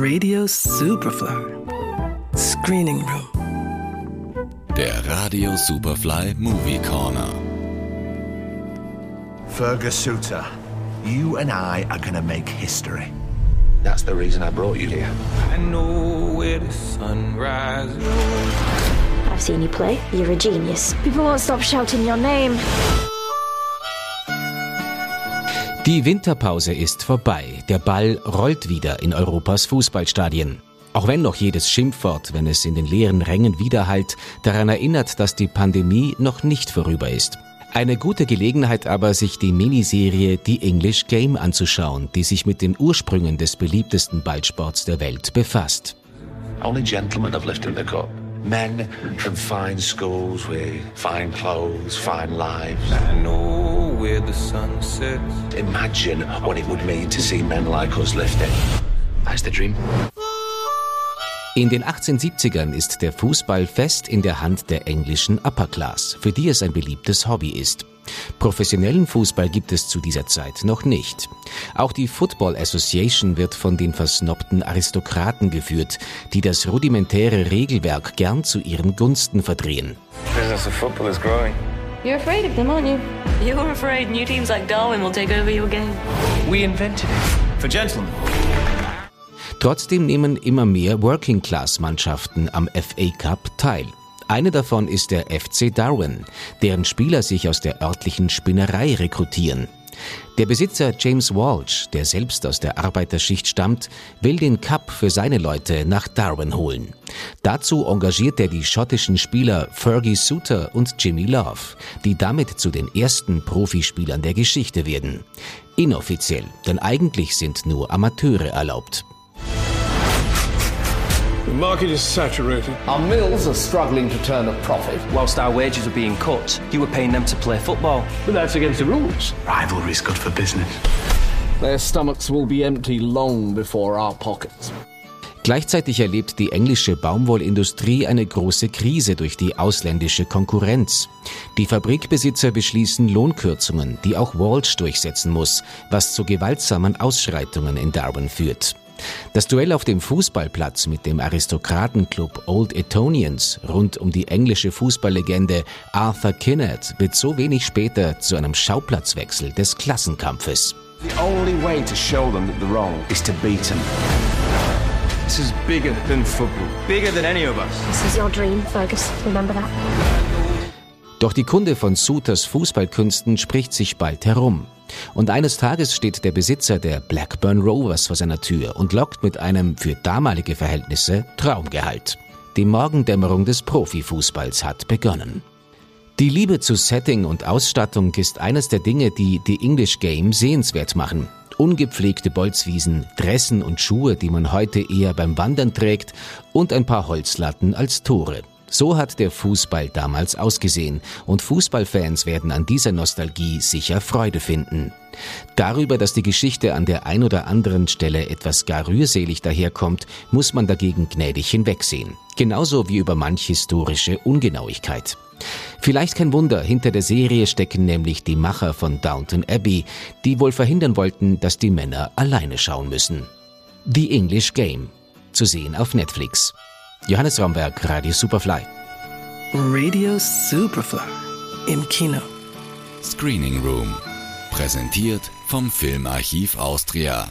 Radio Superfly. Screening Room. Der Radio Superfly Movie Corner. Fergus Suter, you and I are gonna make history. That's the reason I brought you here. I know where the sun rises. I've seen you play. You're a genius. People won't stop shouting your name. Die Winterpause ist vorbei. Der Ball rollt wieder in Europas Fußballstadien. Auch wenn noch jedes Schimpfwort, wenn es in den leeren Rängen widerhallt, daran erinnert, dass die Pandemie noch nicht vorüber ist. Eine gute Gelegenheit aber, sich die Miniserie The English Game anzuschauen, die sich mit den Ursprüngen des beliebtesten Ballsports der Welt befasst. Only gentlemen have lifted the cup. Men from fine schools with fine clothes, fine lives. I know where the sun sets. Imagine what it would mean to see men like us lift it. That's the dream. In den 1870ern ist der Fußball fest in der Hand der englischen Upper Class, für die es ein beliebtes Hobby ist. Professionellen Fußball gibt es zu dieser Zeit noch nicht. Auch die Football Association wird von den versnobten Aristokraten geführt, die das rudimentäre Regelwerk gern zu ihren Gunsten verdrehen. Business of football is growing. You're afraid of them, aren't you? You're afraid new teams like Darwin will take over your game. We invented it for gentlemen. Trotzdem nehmen immer mehr Working-Class-Mannschaften am FA Cup teil. Eine davon ist der FC Darwin, deren Spieler sich aus der örtlichen Spinnerei rekrutieren. Der Besitzer James Walsh, der selbst aus der Arbeiterschicht stammt, will den Cup für seine Leute nach Darwin holen. Dazu engagiert er die schottischen Spieler Fergie Suter und Jimmy Love, die damit zu den ersten Profispielern der Geschichte werden. Inoffiziell, denn eigentlich sind nur Amateure erlaubt. The market is saturated. Our mills are struggling to turn a profit. Whilst our wages are being cut, you were paying them to play football. But that's against the rules. Rivalry's good for business. Their stomachs will be empty long before our pockets. Gleichzeitig erlebt die englische Baumwollindustrie eine große Krise durch die ausländische Konkurrenz. Die Fabrikbesitzer beschließen Lohnkürzungen, die auch Walsh durchsetzen muss, was zu gewaltsamen Ausschreitungen in Darwin führt. Das Duell auf dem Fußballplatz mit dem Aristokratenclub Old Etonians rund um die englische Fußballlegende Arthur Kinnard wird so wenig später zu einem Schauplatzwechsel des Klassenkampfes. The only way to show them that they're wrong is to beat them. This is bigger than football. Bigger than any of us. This is your dream, Fergus. Remember that. Doch die Kunde von Suters Fußballkünsten spricht sich bald herum. Und eines Tages steht der Besitzer der Blackburn Rovers vor seiner Tür und lockt mit einem für damalige Verhältnisse Traumgehalt. Die Morgendämmerung des Profifußballs hat begonnen. Die Liebe zu Setting und Ausstattung ist eines der Dinge, die die English Game sehenswert machen. Ungepflegte Bolzwiesen, Dressen und Schuhe, die man heute eher beim Wandern trägt, und ein paar Holzlatten als Tore. So hat der Fußball damals ausgesehen und Fußballfans werden an dieser Nostalgie sicher Freude finden. Darüber, dass die Geschichte an der ein oder anderen Stelle etwas gar rührselig daherkommt, muss man dagegen gnädig hinwegsehen. Genauso wie über manch historische Ungenauigkeit. Vielleicht kein Wunder, hinter der Serie stecken nämlich die Macher von Downton Abbey, die wohl verhindern wollten, dass die Männer alleine schauen müssen. The English Game. Zu sehen auf Netflix. Johannes Romberg, Radio Superfly. Radio Superfly im Kino. Screening Room. Präsentiert vom Filmarchiv Austria.